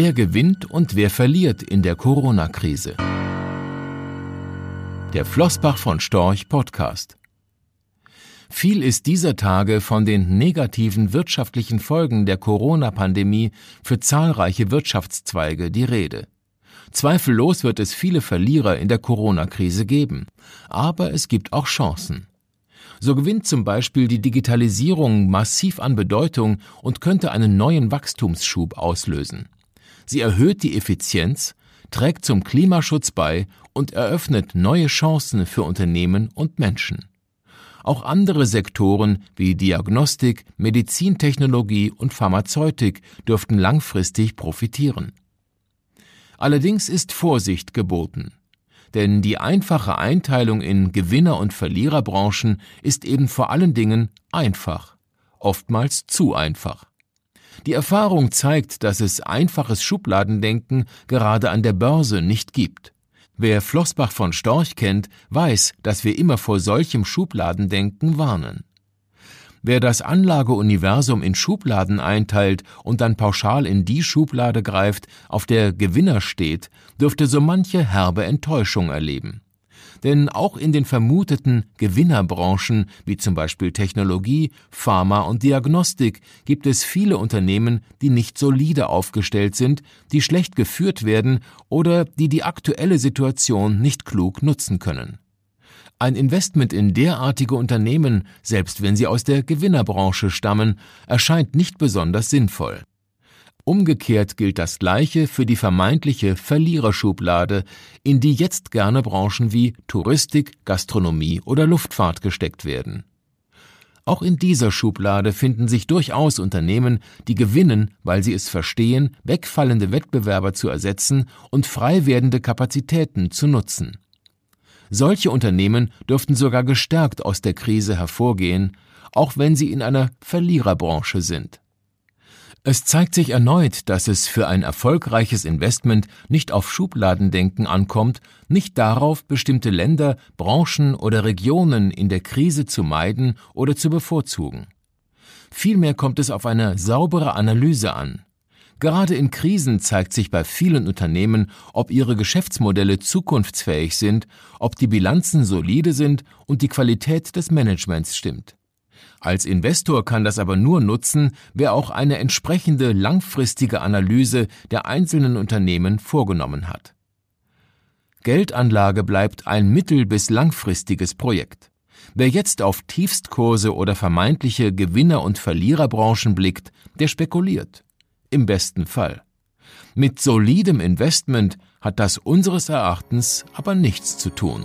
Wer gewinnt und wer verliert in der Corona-Krise? Der Flossbach von Storch Podcast. Viel ist dieser Tage von den negativen wirtschaftlichen Folgen der Corona-Pandemie für zahlreiche Wirtschaftszweige die Rede. Zweifellos wird es viele Verlierer in der Corona-Krise geben, aber es gibt auch Chancen. So gewinnt zum Beispiel die Digitalisierung massiv an Bedeutung und könnte einen neuen Wachstumsschub auslösen. Sie erhöht die Effizienz, trägt zum Klimaschutz bei und eröffnet neue Chancen für Unternehmen und Menschen. Auch andere Sektoren wie Diagnostik, Medizintechnologie und Pharmazeutik dürften langfristig profitieren. Allerdings ist Vorsicht geboten. Denn die einfache Einteilung in Gewinner- und Verliererbranchen ist eben vor allen Dingen einfach, oftmals zu einfach. Die Erfahrung zeigt, dass es einfaches Schubladendenken gerade an der Börse nicht gibt. Wer Flossbach von Storch kennt, weiß, dass wir immer vor solchem Schubladendenken warnen. Wer das Anlageuniversum in Schubladen einteilt und dann pauschal in die Schublade greift, auf der Gewinner steht, dürfte so manche herbe Enttäuschung erleben. Denn auch in den vermuteten Gewinnerbranchen wie zum Beispiel Technologie, Pharma und Diagnostik gibt es viele Unternehmen, die nicht solide aufgestellt sind, die schlecht geführt werden oder die die aktuelle Situation nicht klug nutzen können. Ein Investment in derartige Unternehmen, selbst wenn sie aus der Gewinnerbranche stammen, erscheint nicht besonders sinnvoll. Umgekehrt gilt das Gleiche für die vermeintliche Verliererschublade, in die jetzt gerne Branchen wie Touristik, Gastronomie oder Luftfahrt gesteckt werden. Auch in dieser Schublade finden sich durchaus Unternehmen, die gewinnen, weil sie es verstehen, wegfallende Wettbewerber zu ersetzen und frei werdende Kapazitäten zu nutzen. Solche Unternehmen dürften sogar gestärkt aus der Krise hervorgehen, auch wenn sie in einer Verliererbranche sind. Es zeigt sich erneut, dass es für ein erfolgreiches Investment nicht auf Schubladendenken ankommt, nicht darauf, bestimmte Länder, Branchen oder Regionen in der Krise zu meiden oder zu bevorzugen. Vielmehr kommt es auf eine saubere Analyse an. Gerade in Krisen zeigt sich bei vielen Unternehmen, ob ihre Geschäftsmodelle zukunftsfähig sind, ob die Bilanzen solide sind und die Qualität des Managements stimmt. Als Investor kann das aber nur nutzen, wer auch eine entsprechende langfristige Analyse der einzelnen Unternehmen vorgenommen hat. Geldanlage bleibt ein mittel- bis langfristiges Projekt. Wer jetzt auf Tiefstkurse oder vermeintliche Gewinner- und Verliererbranchen blickt, der spekuliert. Im besten Fall. Mit solidem Investment hat das unseres Erachtens aber nichts zu tun.